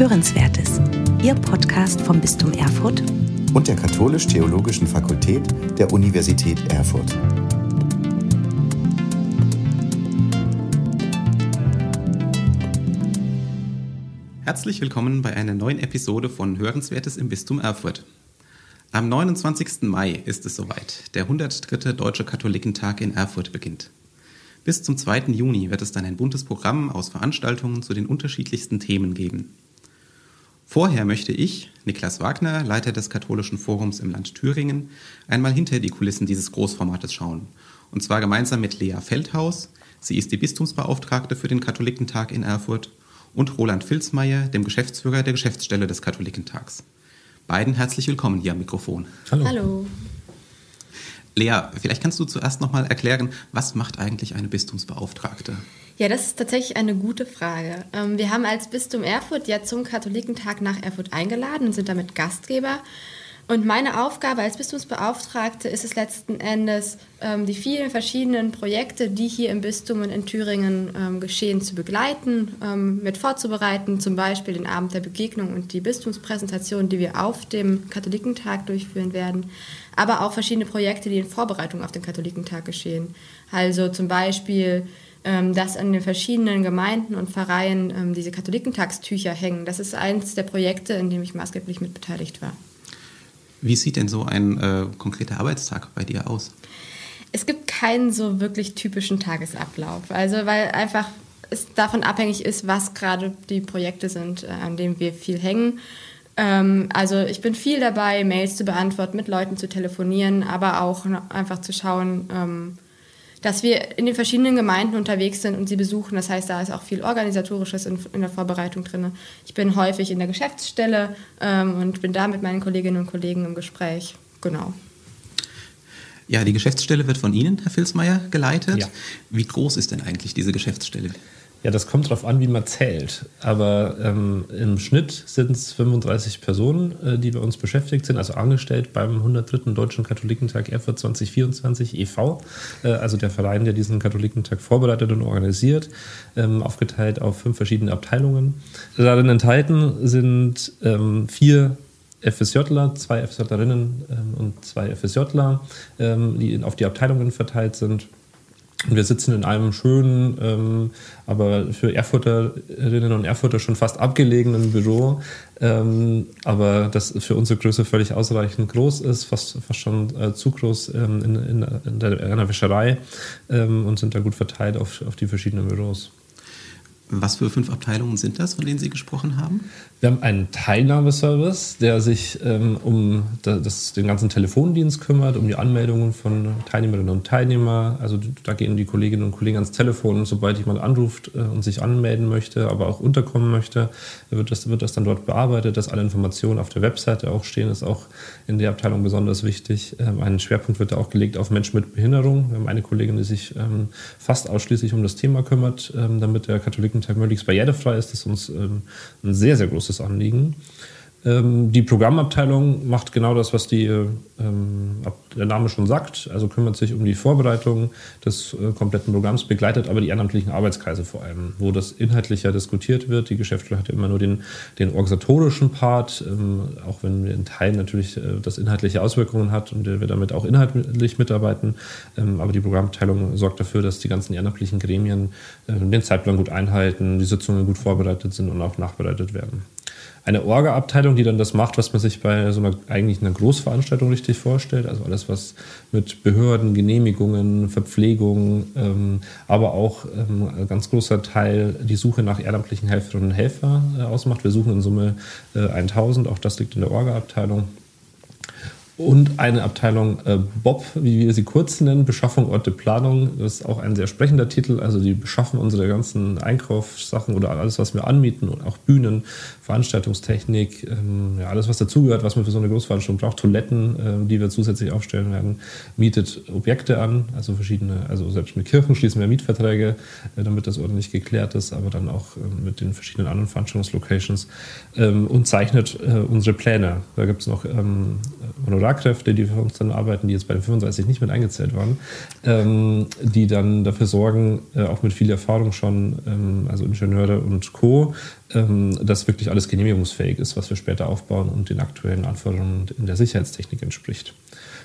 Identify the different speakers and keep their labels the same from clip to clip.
Speaker 1: Hörenswertes, Ihr Podcast vom Bistum Erfurt
Speaker 2: und der Katholisch-Theologischen Fakultät der Universität Erfurt.
Speaker 3: Herzlich willkommen bei einer neuen Episode von Hörenswertes im Bistum Erfurt. Am 29. Mai ist es soweit. Der 103. Deutsche Katholikentag in Erfurt beginnt. Bis zum 2. Juni wird es dann ein buntes Programm aus Veranstaltungen zu den unterschiedlichsten Themen geben. Vorher möchte ich, Niklas Wagner, Leiter des Katholischen Forums im Land Thüringen, einmal hinter die Kulissen dieses Großformates schauen. Und zwar gemeinsam mit Lea Feldhaus, sie ist die Bistumsbeauftragte für den Katholikentag in Erfurt, und Roland Filzmeier, dem Geschäftsführer der Geschäftsstelle des Katholikentags. Beiden herzlich willkommen hier am Mikrofon.
Speaker 4: Hallo. Hallo.
Speaker 3: Lea, vielleicht kannst du zuerst noch mal erklären, was macht eigentlich eine Bistumsbeauftragte?
Speaker 4: Ja, das ist tatsächlich eine gute Frage. Ähm, wir haben als Bistum Erfurt ja zum Katholikentag nach Erfurt eingeladen und sind damit Gastgeber. Und meine Aufgabe als Bistumsbeauftragte ist es letzten Endes, ähm, die vielen verschiedenen Projekte, die hier im Bistum und in Thüringen ähm, geschehen, zu begleiten, mit vorzubereiten, zum Beispiel den Abend der Begegnung und die Bistumspräsentation, die wir auf dem Katholikentag durchführen werden, aber auch verschiedene Projekte, die in Vorbereitung auf den Katholikentag geschehen. Also zum Beispiel dass an den verschiedenen Gemeinden und Pfarreien ähm, diese Katholikentagstücher hängen. Das ist eines der Projekte, in dem ich maßgeblich mitbeteiligt war.
Speaker 3: Wie sieht denn so ein äh, konkreter Arbeitstag bei dir aus?
Speaker 4: Es gibt keinen so wirklich typischen Tagesablauf. Also weil einfach es davon abhängig ist, was gerade die Projekte sind, äh, an denen wir viel hängen. Ähm, also ich bin viel dabei, Mails zu beantworten, mit Leuten zu telefonieren, aber auch einfach zu schauen, ähm, dass wir in den verschiedenen Gemeinden unterwegs sind und sie besuchen. Das heißt, da ist auch viel Organisatorisches in, in der Vorbereitung drin. Ich bin häufig in der Geschäftsstelle ähm, und bin da mit meinen Kolleginnen und Kollegen im Gespräch. Genau.
Speaker 3: Ja, die Geschäftsstelle wird von Ihnen, Herr Filsmeier, geleitet. Ja. Wie groß ist denn eigentlich diese Geschäftsstelle?
Speaker 5: Ja, das kommt darauf an, wie man zählt. Aber ähm, im Schnitt sind es 35 Personen, äh, die bei uns beschäftigt sind, also angestellt beim 103. Deutschen Katholikentag Erfurt 2024 e.V., äh, also der Verein, der diesen Katholikentag vorbereitet und organisiert, ähm, aufgeteilt auf fünf verschiedene Abteilungen. Darin enthalten sind ähm, vier FSJler, zwei FSJlerinnen ähm, und zwei FSJler, ähm, die auf die Abteilungen verteilt sind. Wir sitzen in einem schönen, ähm, aber für Erfurterinnen und Erfurter schon fast abgelegenen Büro, ähm, aber das für unsere Größe völlig ausreichend groß ist, fast, fast schon äh, zu groß ähm, in, in, in, der, in, der, Wäscherei ähm, und sind da gut verteilt auf, auf die verschiedenen Büros.
Speaker 3: Was für fünf Abteilungen sind das, von denen Sie gesprochen haben?
Speaker 5: Wir haben einen Teilnahmeservice, der sich ähm, um das, den ganzen Telefondienst kümmert, um die Anmeldungen von Teilnehmerinnen und Teilnehmern. Also da gehen die Kolleginnen und Kollegen ans Telefon, sobald jemand anruft äh, und sich anmelden möchte, aber auch unterkommen möchte, wird das, wird das dann dort bearbeitet, dass alle Informationen auf der Webseite auch stehen, ist auch in der Abteilung besonders wichtig. Ähm, ein Schwerpunkt wird da auch gelegt auf Menschen mit Behinderung. Wir haben eine Kollegin, die sich ähm, fast ausschließlich um das Thema kümmert, ähm, damit der Katholiken Tag möglichst barrierefrei ist. Das ist uns ähm, ein sehr, sehr großes Anliegen. Ähm, die Programmabteilung macht genau das, was die, ähm, der Name schon sagt, also kümmert sich um die Vorbereitung des äh, kompletten Programms, begleitet aber die ehrenamtlichen Arbeitskreise vor allem, wo das inhaltlicher diskutiert wird. Die Geschäftsstelle hat immer nur den, den organisatorischen Part, ähm, auch wenn in Teilen natürlich äh, das inhaltliche Auswirkungen hat und wir damit auch inhaltlich mitarbeiten. Ähm, aber die Programmabteilung sorgt dafür, dass die ganzen ehrenamtlichen Gremien äh, den Zeitplan gut einhalten, die Sitzungen gut vorbereitet sind und auch nachbereitet werden eine Orga-Abteilung, die dann das macht, was man sich bei so einer eigentlich einer Großveranstaltung richtig vorstellt. Also alles, was mit Behörden, Genehmigungen, Verpflegung, ähm, aber auch ähm, ein ganz großer Teil die Suche nach ehrenamtlichen Helferinnen und Helfern äh, ausmacht. Wir suchen in Summe äh, 1000, auch das liegt in der Orga-Abteilung und eine Abteilung äh, BOP, wie wir sie kurz nennen, Beschaffung, Orte, Planung. Das ist auch ein sehr sprechender Titel. Also die beschaffen unsere ganzen Einkaufssachen oder alles, was wir anmieten und auch Bühnen, Veranstaltungstechnik, ähm, ja, alles, was dazugehört, was man für so eine Großveranstaltung braucht, Toiletten, äh, die wir zusätzlich aufstellen werden, mietet Objekte an, also verschiedene, also selbst mit Kirchen schließen wir Mietverträge, äh, damit das ordentlich geklärt ist, aber dann auch äh, mit den verschiedenen anderen Veranstaltungslocations ähm, und zeichnet äh, unsere Pläne. Da gibt es noch ähm, Honorar Agrarkräfte, die für uns dann arbeiten, die jetzt bei den 35 nicht mit eingezählt waren, ähm, die dann dafür sorgen, äh, auch mit viel Erfahrung schon, ähm, also Ingenieure und Co., ähm, dass wirklich alles genehmigungsfähig ist, was wir später aufbauen und den aktuellen Anforderungen in der Sicherheitstechnik entspricht.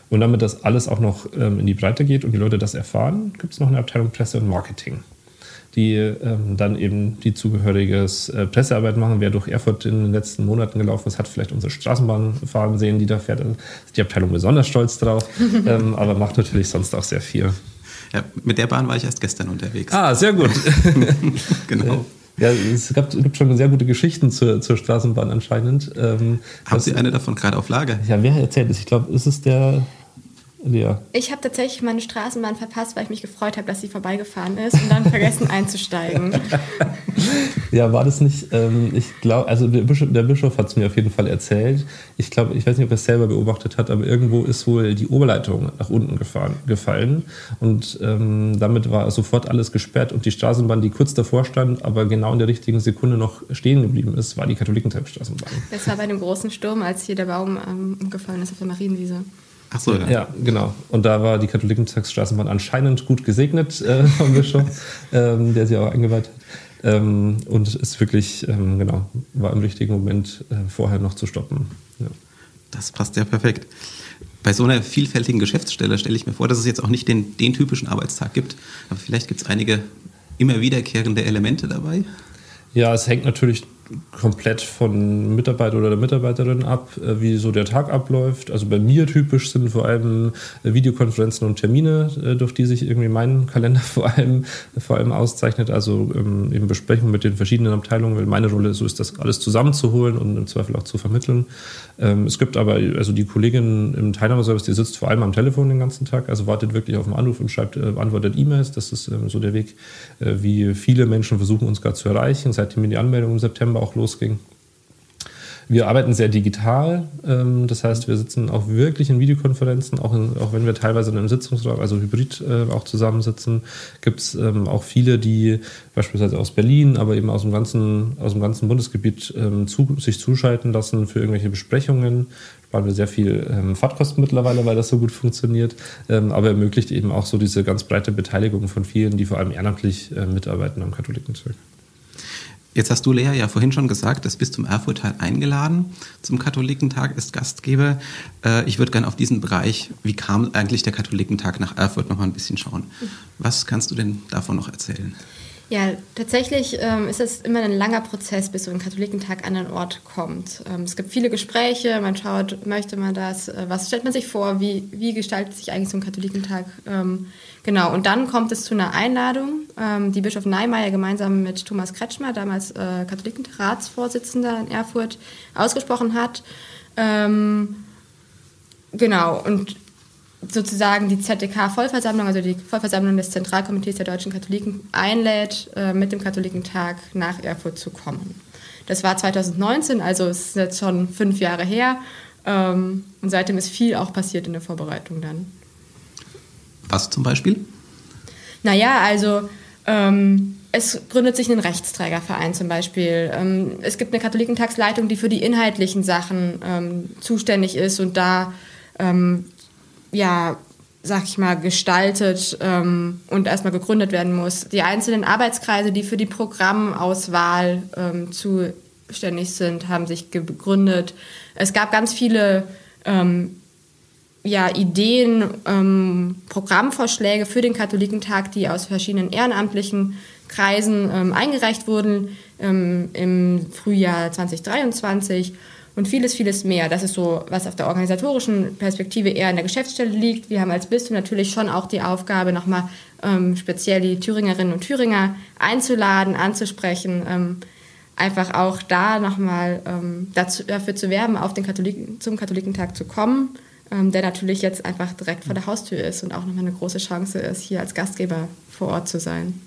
Speaker 5: Und damit das alles auch noch ähm, in die Breite geht und die Leute das erfahren, gibt es noch eine Abteilung Presse und Marketing die ähm, dann eben die zugehöriges äh, Pressearbeit machen. Wer durch Erfurt in den letzten Monaten gelaufen ist, hat vielleicht unsere Straßenbahn fahren sehen, die da fährt. Da ist die Abteilung besonders stolz drauf, ähm, aber macht natürlich sonst auch sehr viel.
Speaker 3: Ja, mit der Bahn war ich erst gestern unterwegs.
Speaker 5: Ah, sehr gut.
Speaker 3: genau.
Speaker 5: Ja, es gab, gibt schon sehr gute Geschichten zur, zur Straßenbahn anscheinend.
Speaker 3: Ähm, Haben Sie eine davon gerade auf Lager?
Speaker 5: Ja, wer erzählt es? Ich glaube, ist es der Lea?
Speaker 4: Ich habe tatsächlich meine Straßenbahn verpasst, weil ich mich gefreut habe, dass sie vorbeigefahren ist und dann vergessen einzusteigen.
Speaker 5: ja, war das nicht, ähm, ich glaube, also der Bischof, Bischof hat es mir auf jeden Fall erzählt. Ich glaube, ich weiß nicht, ob er es selber beobachtet hat, aber irgendwo ist wohl die Oberleitung nach unten gefahren, gefallen und ähm, damit war sofort alles gesperrt und die Straßenbahn, die kurz davor stand, aber genau in der richtigen Sekunde noch stehen geblieben ist, war die Katholikentreibstraßenbahn.
Speaker 4: Das war bei dem großen Sturm, als hier der Baum ähm, umgefallen ist auf der Marienwiese.
Speaker 5: Ach so, ja. ja. genau. Und da war die Katholikentagsstraßenbahn anscheinend gut gesegnet äh, vom Bischof, ähm, der sie auch eingeweiht hat. Ähm, und ist wirklich, ähm, genau, war im richtigen Moment äh, vorher noch zu stoppen. Ja.
Speaker 3: Das passt ja perfekt. Bei so einer vielfältigen Geschäftsstelle stelle ich mir vor, dass es jetzt auch nicht den, den typischen Arbeitstag gibt, aber vielleicht gibt es einige immer wiederkehrende Elemente dabei.
Speaker 5: Ja, es hängt natürlich komplett von Mitarbeiter oder der Mitarbeiterin ab, äh, wie so der Tag abläuft. Also bei mir typisch sind vor allem äh, Videokonferenzen und Termine, äh, durch die sich irgendwie mein Kalender vor allem, vor allem auszeichnet. Also ähm, eben Besprechungen mit den verschiedenen Abteilungen, weil meine Rolle so ist, das alles zusammenzuholen und im Zweifel auch zu vermitteln. Ähm, es gibt aber, also die Kollegin im Teilnahmeservice, die sitzt vor allem am Telefon den ganzen Tag, also wartet wirklich auf den Anruf und schreibt, beantwortet E-Mails. Das ist ähm, so der Weg, wie viele Menschen versuchen, uns gerade zu erreichen, seitdem wir die Anmeldung im September September auch losging. Wir arbeiten sehr digital, ähm, das heißt, wir sitzen auch wirklich in Videokonferenzen, auch, in, auch wenn wir teilweise in einem Sitzungsraum, also hybrid äh, auch zusammensitzen, gibt es ähm, auch viele, die beispielsweise aus Berlin, aber eben aus dem ganzen, aus dem ganzen Bundesgebiet ähm, zu, sich zuschalten lassen für irgendwelche Besprechungen. Sparen wir sehr viel ähm, Fahrtkosten mittlerweile, weil das so gut funktioniert, aber ermöglicht eben auch so diese ganz breite Beteiligung von vielen, die vor allem ehrenamtlich äh, mitarbeiten am Katholikenzirk.
Speaker 3: Jetzt hast du, Lea, ja vorhin schon gesagt, das Bistum Erfurt hat eingeladen zum Katholikentag, ist Gastgeber. Äh, ich würde gerne auf diesen Bereich, wie kam eigentlich der Katholikentag nach Erfurt, noch mal ein bisschen schauen. Was kannst du denn davon noch erzählen?
Speaker 4: Ja, tatsächlich ähm, ist es immer ein langer Prozess, bis so ein Katholikentag an einen Ort kommt. Ähm, es gibt viele Gespräche, man schaut, möchte man das, äh, was stellt man sich vor, wie, wie gestaltet sich eigentlich so ein Katholikentag? Ähm, genau, und dann kommt es zu einer Einladung, ähm, die Bischof Neimeyer gemeinsam mit Thomas Kretschmer, damals äh, Katholikentagsratsvorsitzender in Erfurt, ausgesprochen hat. Ähm, genau, und sozusagen die ZDK-Vollversammlung, also die Vollversammlung des Zentralkomitees der deutschen Katholiken, einlädt, äh, mit dem Katholikentag nach Erfurt zu kommen. Das war 2019, also es ist jetzt schon fünf Jahre her. Ähm, und seitdem ist viel auch passiert in der Vorbereitung dann.
Speaker 3: Was zum Beispiel?
Speaker 4: Naja, also ähm, es gründet sich ein Rechtsträgerverein zum Beispiel. Ähm, es gibt eine Katholikentagsleitung, die für die inhaltlichen Sachen ähm, zuständig ist und da ähm, ja, sag ich mal, gestaltet ähm, und erstmal gegründet werden muss. Die einzelnen Arbeitskreise, die für die Programmauswahl ähm, zuständig sind, haben sich gegründet. Es gab ganz viele ähm, ja, Ideen, ähm, Programmvorschläge für den Katholikentag, die aus verschiedenen ehrenamtlichen Kreisen ähm, eingereicht wurden ähm, im Frühjahr 2023 und vieles, vieles mehr. Das ist so, was auf der organisatorischen Perspektive eher in der Geschäftsstelle liegt. Wir haben als Bistum natürlich schon auch die Aufgabe, nochmal ähm, speziell die Thüringerinnen und Thüringer einzuladen, anzusprechen, ähm, einfach auch da nochmal ähm, dafür zu werben, auf den Katholiken, zum Katholikentag zu kommen, ähm, der natürlich jetzt einfach direkt vor der Haustür ist und auch nochmal eine große Chance ist, hier als Gastgeber vor Ort zu sein.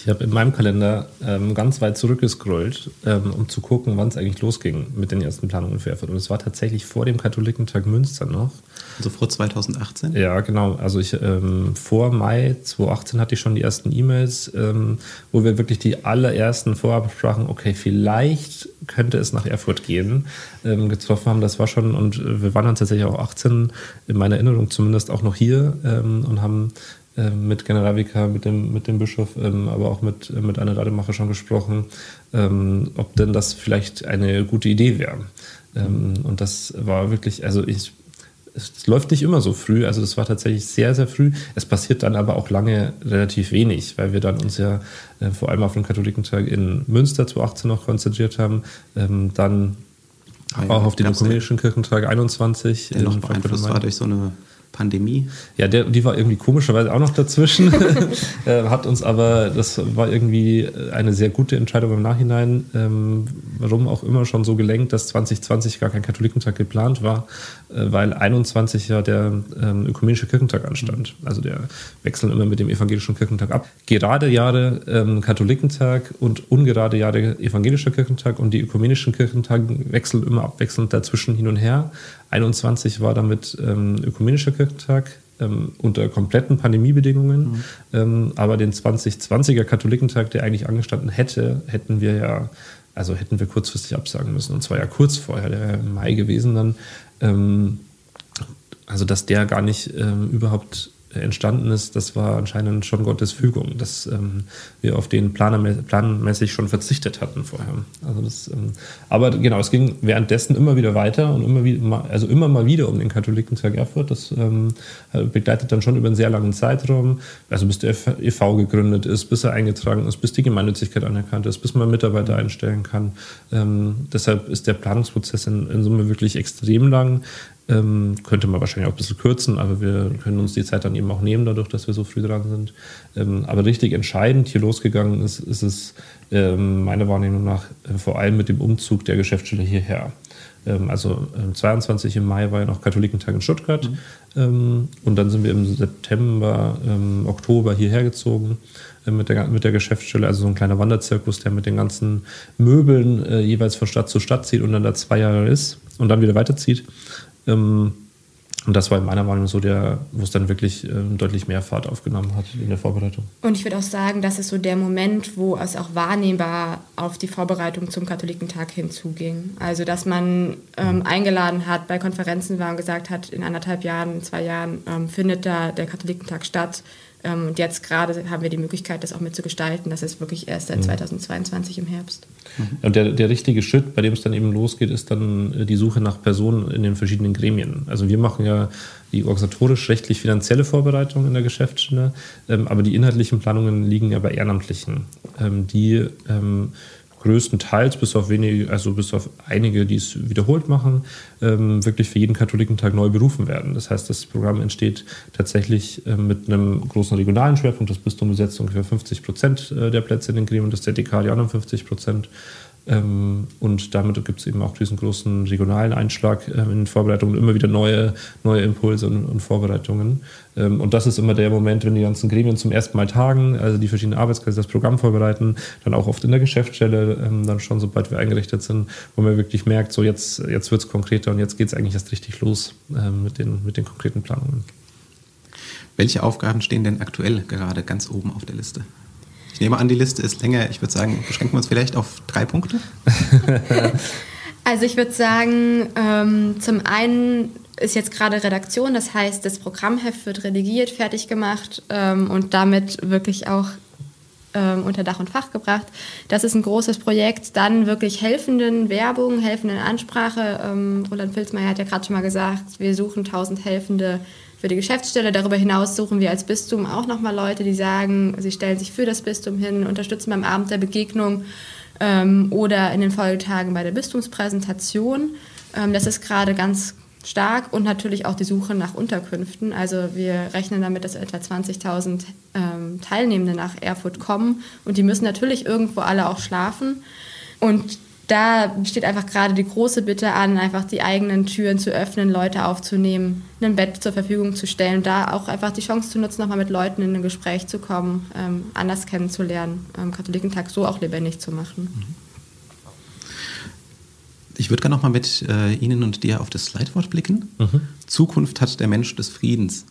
Speaker 5: Ich habe in meinem Kalender ähm, ganz weit zurückgescrollt, ähm, um zu gucken, wann es eigentlich losging mit den ersten Planungen für Erfurt. Und es war tatsächlich vor dem Katholikentag Münster noch.
Speaker 3: Also vor 2018?
Speaker 5: Ja, genau. Also ich ähm, vor Mai 2018 hatte ich schon die ersten E-Mails, ähm, wo wir wirklich die allerersten Vorabsprachen, okay, vielleicht könnte es nach Erfurt gehen, ähm, getroffen haben. Das war schon, und wir waren dann tatsächlich auch 18, in meiner Erinnerung zumindest auch noch hier ähm, und haben ähm, mit Generalvikar, mit dem, mit dem Bischof, ähm, aber auch mit, mit Anne Rademacher schon gesprochen, ähm, ob denn das vielleicht eine gute Idee wäre. Ähm, und das war wirklich, also ich, es läuft nicht immer so früh, also das war tatsächlich sehr, sehr früh. Es passiert dann aber auch lange relativ wenig, weil wir dann uns ja äh, vor allem auf den Katholikentag in Münster 2018 noch konzentriert haben, ähm, dann ah, ja, auch auf den ökumenischen Kirchentag 21.
Speaker 3: Der noch beeinflusst war durch so eine Pandemie.
Speaker 5: Ja, der, die war irgendwie komischerweise auch noch dazwischen. Äh, hat uns aber, das war irgendwie eine sehr gute Entscheidung im Nachhinein, ähm, warum auch immer schon so gelenkt, dass 2020 gar kein Katholikentag geplant war, äh, weil 21 ja der ähm, ökumenische Kirchentag anstand. Also der wechseln immer mit dem evangelischen Kirchentag ab. Gerade Jahre ähm, Katholikentag und ungerade Jahre evangelischer Kirchentag und die ökumenischen Kirchentage wechseln immer abwechselnd dazwischen hin und her. 21 war damit ähm, ökumenischer Kirchentag ähm, unter kompletten Pandemiebedingungen. Mhm. Ähm, aber den 2020er Katholikentag, der eigentlich angestanden hätte, hätten wir ja, also hätten wir kurzfristig absagen müssen. Und zwar ja kurz vorher, der Mai gewesen dann. Ähm, also dass der gar nicht ähm, überhaupt entstanden ist, das war anscheinend schon Gottes Fügung, dass ähm, wir auf den planmäßig schon verzichtet hatten vorher. Also das, ähm, aber genau, es ging währenddessen immer wieder weiter und immer wieder, also immer mal wieder um den Katholikentag Erfurt. Das ähm, begleitet dann schon über einen sehr langen Zeitraum, also bis der e.V. gegründet ist, bis er eingetragen ist, bis die Gemeinnützigkeit anerkannt ist, bis man Mitarbeiter einstellen kann. Ähm, deshalb ist der Planungsprozess in, in Summe wirklich extrem lang. Ähm, könnte man wahrscheinlich auch ein bisschen kürzen, aber wir können uns die Zeit dann eben auch nehmen, dadurch, dass wir so früh dran sind. Ähm, aber richtig entscheidend hier losgegangen ist, ist es ähm, meiner Wahrnehmung nach äh, vor allem mit dem Umzug der Geschäftsstelle hierher. Ähm, also 22 im Mai war ja noch Katholikentag in Stuttgart mhm. Ähm, und dann sind wir im September, ähm, Oktober hierher gezogen äh, mit der, mit der Geschäftsstelle, also so ein kleiner Wanderzirkus, der mit den ganzen Möbeln äh, jeweils von Stadt zu Stadt zieht und dann da zwei Jahre ist und dann wieder weiterzieht. Ähm, und das war in meiner Meinung so der, wo es dann wirklich ähm, deutlich mehr Fahrt aufgenommen hat in der Vorbereitung.
Speaker 4: Und ich würde auch sagen, das ist so der Moment, wo es auch wahrnehmbar auf die Vorbereitung zum Katholikentag hinzuging. Also, dass man ähm, mhm. eingeladen hat, bei Konferenzen war und gesagt hat, in anderthalb Jahren, in zwei Jahren ähm, findet da der Katholikentag statt. Ähm, und jetzt gerade haben wir die Möglichkeit, das auch mitzugestalten. Das ist wirklich erst seit 2022 mhm. im Herbst.
Speaker 5: Mhm. Und der, der richtige Schritt, bei dem es dann eben losgeht, ist dann äh, die Suche nach Personen in den verschiedenen Gremien. Also wir machen ja die organisatorisch-rechtlich-finanzielle Vorbereitung in der Geschäftsstelle, ähm, aber die inhaltlichen Planungen liegen ja bei Ehrenamtlichen, ähm, die größtenteils bis auf wenige, also bis auf einige, die es wiederholt machen, ähm, wirklich für jeden Katholikentag neu berufen werden. Das heißt, das Programm entsteht tatsächlich äh, mit einem großen regionalen Schwerpunkt. Das Bistum besetzt ungefähr 50 Prozent äh, der Plätze in den Gremien, das ZDK die anderen 50 Prozent. Ähm, und damit gibt es eben auch diesen großen regionalen Einschlag äh, in Vorbereitungen, immer wieder neue, neue Impulse und, und Vorbereitungen. Ähm, und das ist immer der Moment, wenn die ganzen Gremien zum ersten Mal tagen, also die verschiedenen Arbeitskreise das Programm vorbereiten, dann auch oft in der Geschäftsstelle, ähm, dann schon sobald wir eingerichtet sind, wo man wirklich merkt, so jetzt, jetzt wird es konkreter und jetzt geht es eigentlich erst richtig los mit, den, mit den konkreten Planungen.
Speaker 3: Welche Aufgaben stehen denn aktuell gerade ganz oben auf der Liste? Ich nehme an, die Liste ist länger. Ich würde sagen, beschränken wir uns vielleicht auf drei Punkte.
Speaker 4: also ich würde sagen, ähm, zum einen ist jetzt gerade Redaktion, das heißt, das Programmheft wird redigiert, fertig gemacht ähm, und damit wirklich auch ähm, unter Dach und Fach gebracht. Das ist ein großes Projekt. Dann wirklich helfenden Werbung, helfenden Ansprache. Ähm, Roland Filzmeier hat ja gerade schon mal gesagt, wir suchen 1000 helfende für die Geschäftsstelle. Darüber hinaus suchen wir als Bistum auch nochmal Leute, die sagen, sie stellen sich für das Bistum hin, unterstützen beim Abend der Begegnung ähm, oder in den Folgetagen bei der Bistumspräsentation. Ähm, das ist gerade ganz stark und natürlich auch die Suche nach Unterkünften. Also wir rechnen damit, dass etwa 20.000 ähm, Teilnehmende nach Erfurt kommen und die müssen natürlich irgendwo alle auch schlafen. Und da steht einfach gerade die große Bitte an, einfach die eigenen Türen zu öffnen, Leute aufzunehmen, ein Bett zur Verfügung zu stellen, da auch einfach die Chance zu nutzen, nochmal mit Leuten in ein Gespräch zu kommen, ähm, anders kennenzulernen, ähm, Katholikentag so auch lebendig zu machen.
Speaker 3: Ich würde gerne nochmal mit äh, Ihnen und dir auf das Slidewort blicken. Mhm. Zukunft hat der Mensch des Friedens.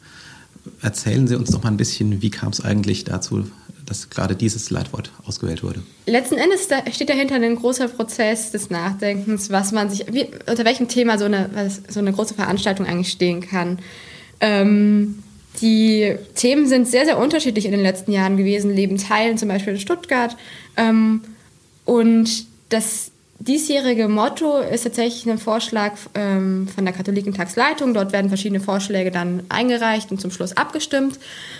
Speaker 3: Erzählen Sie uns doch mal ein bisschen, wie kam es eigentlich dazu, dass gerade dieses Leitwort ausgewählt wurde.
Speaker 4: Letzten Endes da steht dahinter ein großer Prozess des Nachdenkens, was man sich, wie, unter welchem Thema so eine, so eine große Veranstaltung eigentlich stehen kann. Ähm, die Themen sind sehr, sehr unterschiedlich in den letzten Jahren gewesen. Leben teilen, zum Beispiel in Stuttgart. Ähm, und das diesjährige Motto ist tatsächlich ein Vorschlag ähm, von der Katholikentagsleitung. Dort werden verschiedene Vorschläge dann eingereicht und zum Schluss abgestimmt.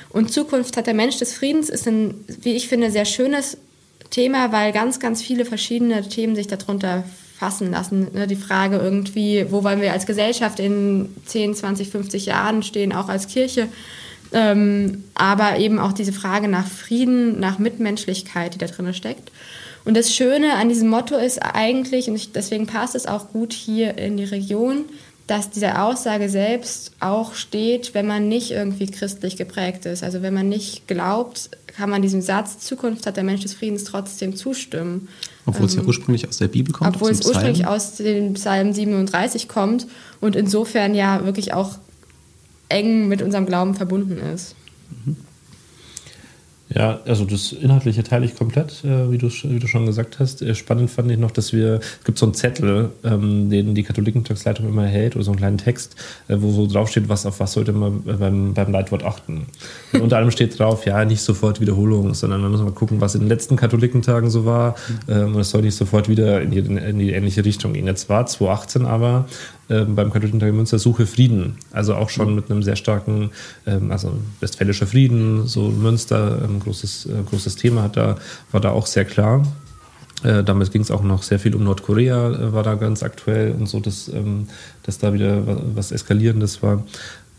Speaker 4: Und Zukunft hat der Mensch des Friedens ist ein, wie ich finde, sehr schönes Thema, weil ganz, ganz viele verschiedene Themen sich darunter fassen lassen. Ne, die Frage irgendwie, wo wollen wir als Gesellschaft in 10, 20, 50 Jahren stehen, auch als Kirche. Ähm, aber eben auch diese Frage nach Frieden, nach Mitmenschlichkeit, die da drin steckt. Und das Schöne an diesem Motto ist eigentlich, und ich, deswegen passt es auch gut hier in die Region, dass diese Aussage selbst auch steht, wenn man nicht irgendwie christlich geprägt ist. Also wenn man nicht glaubt, kann man diesem Satz, Zukunft hat der Mensch des Friedens trotzdem zustimmen.
Speaker 3: Obwohl ähm, es ja ähm, ursprünglich aus der Bibel kommt.
Speaker 4: Obwohl es ursprünglich aus dem Psalm 37 kommt und insofern ja wirklich auch eng mit unserem Glauben verbunden ist. Mhm.
Speaker 5: Ja, also das Inhaltliche teile ich komplett, äh, wie, du, wie du schon gesagt hast. Äh, spannend fand ich noch, dass wir, es gibt so einen Zettel, ähm, den die Katholikentagsleitung immer hält, oder so einen kleinen Text, äh, wo so draufsteht, was auf was sollte man beim, beim Leitwort achten. Und unter anderem steht drauf, ja, nicht sofort Wiederholung, sondern man muss mal gucken, was in den letzten Katholikentagen so war. Ähm, und es soll nicht sofort wieder in die, in die ähnliche Richtung gehen. Jetzt war 2018 aber ähm, beim Katholischen Tag in Münster Suche Frieden. Also auch schon mit einem sehr starken, ähm, also westfälischer Frieden, so Münster, ein ähm, großes, äh, großes Thema hat da, war da auch sehr klar. Äh, damit ging es auch noch sehr viel um Nordkorea, äh, war da ganz aktuell und so, dass, ähm, dass da wieder was Eskalierendes war.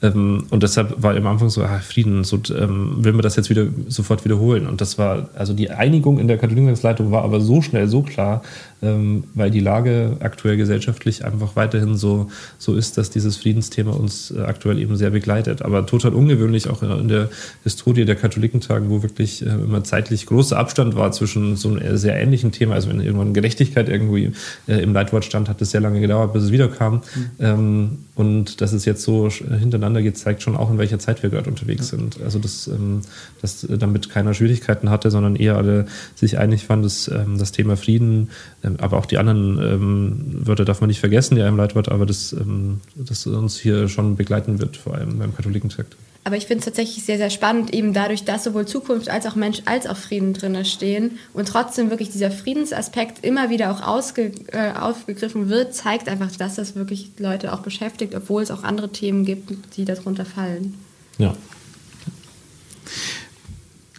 Speaker 5: Ähm, und deshalb war am Anfang so, ah, Frieden, so ähm, will man das jetzt wieder sofort wiederholen. Und das war, also die Einigung in der Katholikleitung war aber so schnell, so klar, ähm, weil die Lage aktuell gesellschaftlich einfach weiterhin so, so ist, dass dieses Friedensthema uns äh, aktuell eben sehr begleitet. Aber total ungewöhnlich auch in der Historie der Katholikentage, wo wirklich äh, immer zeitlich großer Abstand war zwischen so einem sehr ähnlichen Thema. Also wenn irgendwann Gerechtigkeit irgendwie äh, im Leitwort stand, hat es sehr lange gedauert, bis es wiederkam. Mhm. Ähm, und dass es jetzt so hintereinander geht, zeigt schon auch, in welcher Zeit wir gerade unterwegs ja. sind. Also dass, ähm, dass damit keiner Schwierigkeiten hatte, sondern eher alle sich einig waren, dass das Thema Frieden ähm, aber auch die anderen ähm, Wörter darf man nicht vergessen, die einem Leitwort, aber das, ähm, das uns hier schon begleiten wird, vor allem beim Katholikentag.
Speaker 4: Aber ich finde es tatsächlich sehr, sehr spannend, eben dadurch, dass sowohl Zukunft als auch Mensch als auch Frieden drin stehen und trotzdem wirklich dieser Friedensaspekt immer wieder auch ausge, äh, aufgegriffen wird, zeigt einfach, dass das wirklich Leute auch beschäftigt, obwohl es auch andere Themen gibt, die darunter fallen.
Speaker 5: Ja.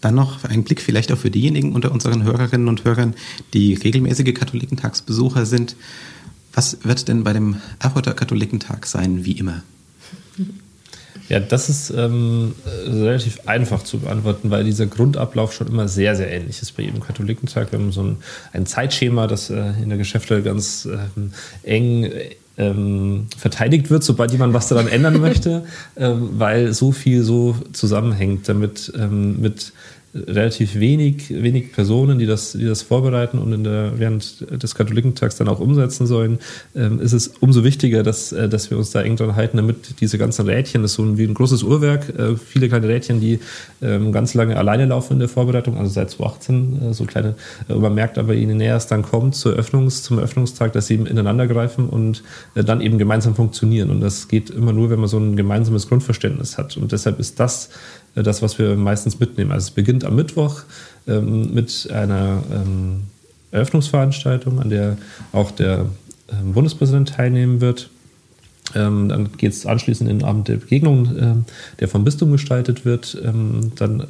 Speaker 3: Dann noch ein Blick vielleicht auch für diejenigen unter unseren Hörerinnen und Hörern, die regelmäßige Katholikentagsbesucher sind. Was wird denn bei dem Erfurter Katholikentag sein, wie immer?
Speaker 5: Ja, das ist ähm, relativ einfach zu beantworten, weil dieser Grundablauf schon immer sehr, sehr ähnlich ist bei jedem Katholikentag. Wir haben so ein, ein Zeitschema, das äh, in der Geschäfte ganz ähm, eng ähm, verteidigt wird, sobald jemand was daran ändern möchte, ähm, weil so viel so zusammenhängt damit ähm, mit relativ wenig, wenig Personen, die das, die das vorbereiten und der, während des Katholikentags dann auch umsetzen sollen, ähm, ist es umso wichtiger, dass, äh, dass wir uns da eng dran halten, damit diese ganzen Rädchen, das ist so wie ein großes Uhrwerk, äh, viele kleine Rädchen, die ähm, ganz lange alleine laufen in der Vorbereitung, also seit 2018 äh, so kleine, äh, man merkt aber, je näher es dann kommt zur Öffnungs-, zum Öffnungstag, dass sie ineinander greifen und äh, dann eben gemeinsam funktionieren. Und das geht immer nur, wenn man so ein gemeinsames Grundverständnis hat. Und deshalb ist das das, was wir meistens mitnehmen. Also es beginnt am Mittwoch ähm, mit einer ähm, Eröffnungsveranstaltung, an der auch der ähm, Bundespräsident teilnehmen wird. Ähm, dann geht es anschließend in den Abend der Begegnung, äh, der vom Bistum gestaltet wird. Ähm, dann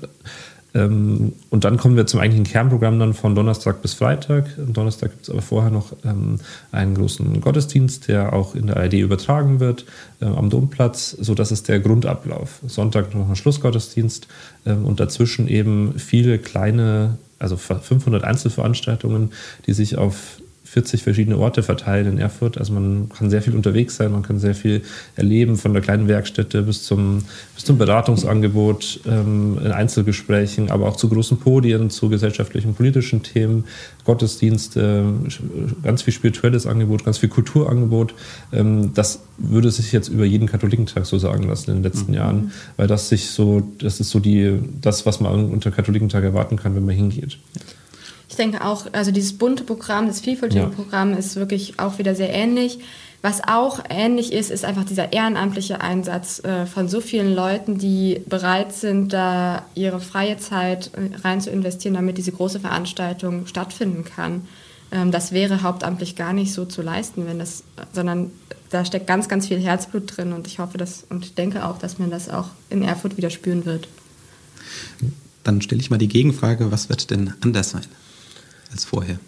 Speaker 5: ähm, und dann kommen wir zum eigentlichen Kernprogramm dann von Donnerstag bis Freitag. Am Donnerstag gibt es aber vorher noch ähm, einen großen Gottesdienst, der auch in der ARD übertragen wird äh, am Domplatz. So, das ist der Grundablauf. Sonntag noch ein Schlussgottesdienst ähm, und dazwischen eben viele kleine, also 500 Einzelveranstaltungen, die sich auf 40 verschiedene Orte verteilt in Erfurt. Also man kann sehr viel unterwegs sein, man kann sehr viel erleben, von der kleinen Werkstätte bis zum, bis zum Beratungsangebot, ähm, in Einzelgesprächen, aber auch zu großen Podien, zu gesellschaftlichen, politischen Themen, Gottesdienste, ganz viel spirituelles Angebot, ganz viel Kulturangebot. Ähm, das würde sich jetzt über jeden Katholikentag so sagen lassen in den letzten mhm. Jahren, weil das sich so, das ist so die, das, was man unter Katholikentag erwarten kann, wenn man hingeht.
Speaker 4: Ich denke auch, also dieses bunte Programm, das vielfältige ja. Programm ist wirklich auch wieder sehr ähnlich. Was auch ähnlich ist, ist einfach dieser ehrenamtliche Einsatz äh, von so vielen Leuten, die bereit sind, da ihre freie Zeit äh, rein zu investieren, damit diese große Veranstaltung stattfinden kann. Ähm, das wäre hauptamtlich gar nicht so zu leisten, wenn das, sondern da steckt ganz, ganz viel Herzblut drin und ich hoffe das und denke auch, dass man das auch in Erfurt wieder spüren wird.
Speaker 3: Dann stelle ich mal die Gegenfrage, was wird denn anders sein als vorher?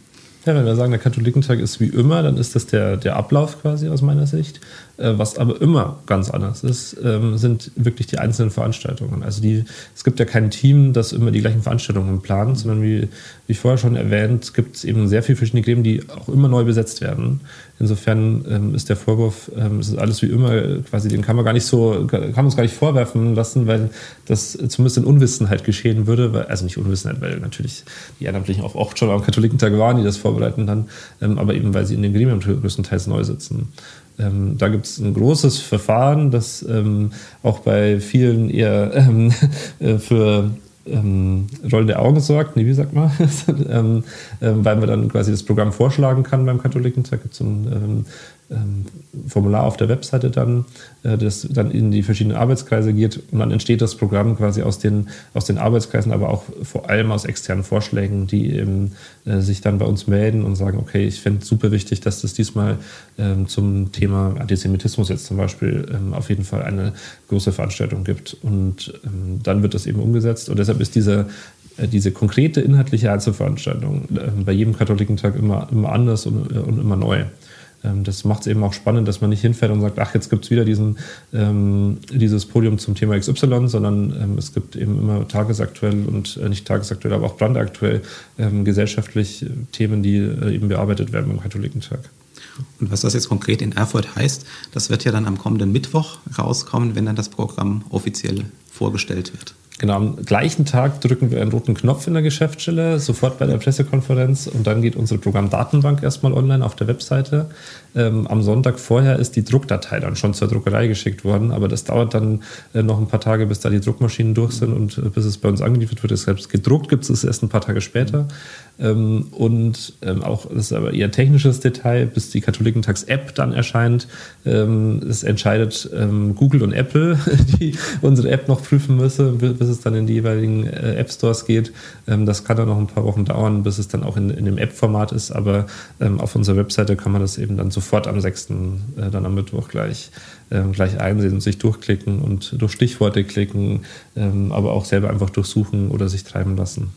Speaker 5: Ja, wenn wir sagen, der Katholikentag ist wie immer, dann ist das der, der Ablauf quasi aus meiner Sicht. Äh, was aber immer ganz anders ist, ähm, sind wirklich die einzelnen Veranstaltungen. Also die, es gibt ja kein Team, das immer die gleichen Veranstaltungen plant, sondern wie, wie vorher schon erwähnt, gibt es eben sehr viele verschiedene Gremien, die auch immer neu besetzt werden. Insofern ähm, ist der Vorwurf, ähm, es ist alles wie immer, quasi, den kann man gar nicht so, kann man uns gar nicht vorwerfen lassen, weil das zumindest in Unwissenheit geschehen würde, weil, also nicht Unwissenheit, weil natürlich die Ehrenamtlichen auch oft schon am Katholikentag waren, die das vorbereiten dann, aber eben weil sie in den Gremien größtenteils neu sitzen. Ähm, da gibt es ein großes Verfahren, das ähm, auch bei vielen eher ähm, äh, für ähm, rollende Augen sorgt, nee, wie sagt man, ähm, ähm, weil man dann quasi das Programm vorschlagen kann beim Katholikentag. Gibt es ein ähm, Formular auf der Webseite dann, äh, das dann in die verschiedenen Arbeitskreise geht und dann entsteht das Programm quasi aus den, aus den Arbeitskreisen, aber auch vor allem aus externen Vorschlägen, die eben, äh, sich dann bei uns melden und sagen, okay, ich fände es super wichtig, dass das diesmal ähm, zum Thema Antisemitismus jetzt zum Beispiel ähm, auf jeden Fall eine große Veranstaltung gibt. Und ähm, dann wird das eben umgesetzt und deshalb ist diese äh, diese konkrete inhaltliche Einzelveranstaltung bei jedem Katholikentag immer, immer anders und, und immer neu. Ähm, das macht es eben auch spannend, dass man nicht hinfährt und sagt, ach, jetzt gibt es wieder diesen, ähm, dieses Podium zum Thema XY, sondern ähm, es gibt eben immer tagesaktuell und äh, nicht tagesaktuell, aber auch brandaktuell ähm, gesellschaftlich äh, Themen, die äh, eben bearbeitet werden beim Katholikentag.
Speaker 3: Und was das jetzt konkret in Erfurt heißt, das wird ja dann am kommenden Mittwoch rauskommen, wenn dann das Programm offiziell vorgestellt wird.
Speaker 5: Genau, am gleichen Tag drücken wir einen roten Knopf in der Geschäftsstelle, sofort bei der Pressekonferenz und dann geht unsere Programmdatenbank erstmal online auf der Webseite. Ähm, am Sonntag vorher ist die Druckdatei dann schon zur Druckerei geschickt worden, aber das dauert dann äh, noch ein paar Tage, bis da die Druckmaschinen durch sind und äh, bis es bei uns angeliefert wird. Deshalb gedruckt gibt es erst ein paar Tage später. Ähm, und ähm, auch, das ist aber eher technisches Detail, bis die Katholikentags-App dann erscheint. Ähm, es entscheidet ähm, Google und Apple, die unsere App noch prüfen müssen, bis es dann in die jeweiligen äh, App Stores geht. Ähm, das kann dann noch ein paar Wochen dauern, bis es dann auch in, in dem App-Format ist. Aber ähm, auf unserer Webseite kann man das eben dann sofort am 6. Äh, dann am Mittwoch gleich, ähm, gleich einsehen und sich durchklicken und durch Stichworte klicken, ähm, aber auch selber einfach durchsuchen oder sich treiben lassen.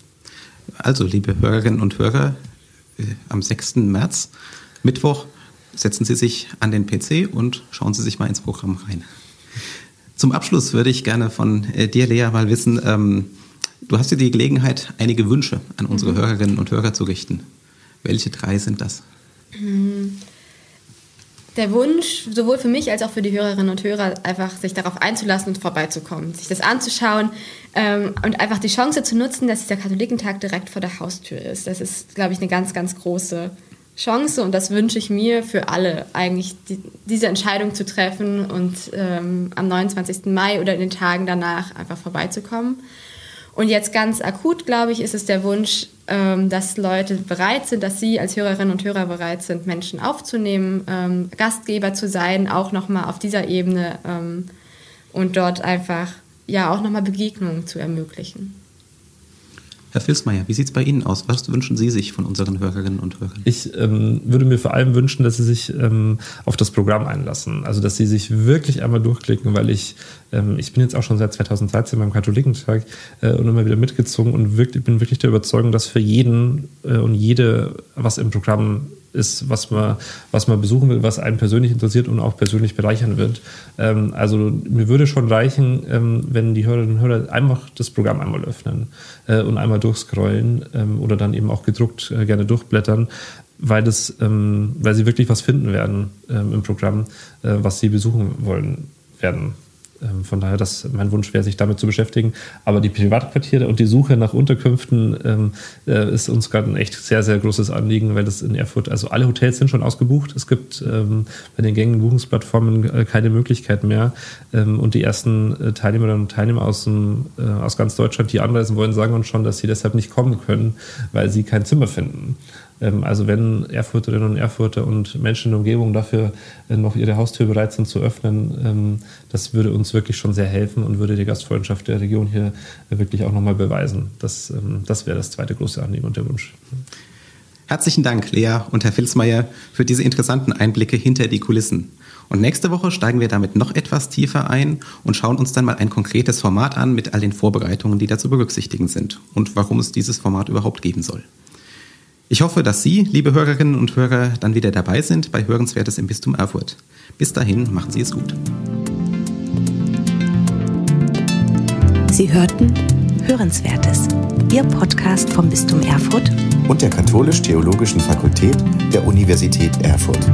Speaker 3: Also, liebe Hörerinnen und Hörer, äh, am 6. März, Mittwoch, setzen Sie sich an den PC und schauen Sie sich mal ins Programm rein. Zum Abschluss würde ich gerne von äh, dir, Lea, mal wissen, ähm, du hast ja die Gelegenheit, einige Wünsche an unsere mhm. Hörerinnen und Hörer zu richten. Welche drei sind das?
Speaker 4: Der Wunsch, sowohl für mich als auch für die Hörerinnen und Hörer, einfach sich darauf einzulassen und vorbeizukommen, sich das anzuschauen ähm, und einfach die Chance zu nutzen, dass dieser Katholikentag direkt vor der Haustür ist. Das ist, glaube ich, eine ganz, ganz große Chance und das wünsche ich mir für alle, eigentlich die, diese Entscheidung zu treffen und ähm, am 29. Mai oder in den Tagen danach einfach vorbeizukommen. Und jetzt ganz akut, glaube ich, ist es der Wunsch, ähm, dass Leute bereit sind, dass Sie als Hörerinnen und Hörer bereit sind, Menschen aufzunehmen, ähm, Gastgeber zu sein, auch nochmal auf dieser Ebene ähm, und dort einfach ja auch nochmal Begegnungen zu ermöglichen.
Speaker 3: Herr Filsmeier, wie sieht es bei Ihnen aus? Was wünschen Sie sich von unseren Hörerinnen und Hörern?
Speaker 5: Ich ähm, würde mir vor allem wünschen, dass Sie sich ähm, auf das Programm einlassen. Also, dass Sie sich wirklich einmal durchklicken, weil ich, ähm, ich bin jetzt auch schon seit 2013 beim Katholikentag äh, und immer wieder mitgezogen und wirklich, bin wirklich der Überzeugung, dass für jeden äh, und jede was im Programm ist, was man, was man besuchen will, was einen persönlich interessiert und auch persönlich bereichern wird. Ähm, also mir würde schon reichen, ähm, wenn die Hörerinnen und Hörer einfach das Programm einmal öffnen äh, und einmal durchscrollen ähm, oder dann eben auch gedruckt äh, gerne durchblättern, weil, das, ähm, weil sie wirklich was finden werden ähm, im Programm, äh, was sie besuchen wollen werden. Ähm, von daher, dass mein Wunsch wäre, sich damit zu beschäftigen. Aber die Privatquartiere und die Suche nach Unterkünften ähm, äh, ist uns gerade ein echt sehr, sehr großes Anliegen, weil das in Erfurt, also alle Hotels sind schon ausgebucht. Es gibt ähm, bei den gängigen Buchungsplattformen äh, keine Möglichkeit mehr. Ähm, und die ersten äh, Teilnehmerinnen und Teilnehmer aus, dem, äh, aus ganz Deutschland, die anreisen wollen, sagen uns schon, dass sie deshalb nicht kommen können, weil sie kein Zimmer finden. Ähm, also wenn Erfurterinnen und Erfurter und Menschen in der Umgebung dafür äh, noch ihre Haustür bereit sind zu öffnen, das würde uns wirklich schon sehr helfen und würde die Gastfreundschaft der Region hier wirklich auch nochmal beweisen. Das, ähm, das wäre das zweite große Anliegen und der Wunsch.
Speaker 3: Herzlichen Dank, Lea und Herr Filzmeier, für diese interessanten Einblicke hinter die Kulissen. Und nächste Woche steigen wir damit noch etwas tiefer ein und schauen uns dann mal ein konkretes Format an mit all den Vorbereitungen, die da zu berücksichtigen sind und warum es dieses Format überhaupt geben soll. Ich hoffe, dass Sie, liebe Hörerinnen und Hörer, dann wieder dabei sind bei Hörenswertes im Bistum Erfurt. Bis dahin, machen Sie es gut.
Speaker 1: Sie hörten Hörenswertes, Ihr Podcast vom Bistum Erfurt
Speaker 2: und der Katholisch-Theologischen Fakultät der Universität Erfurt.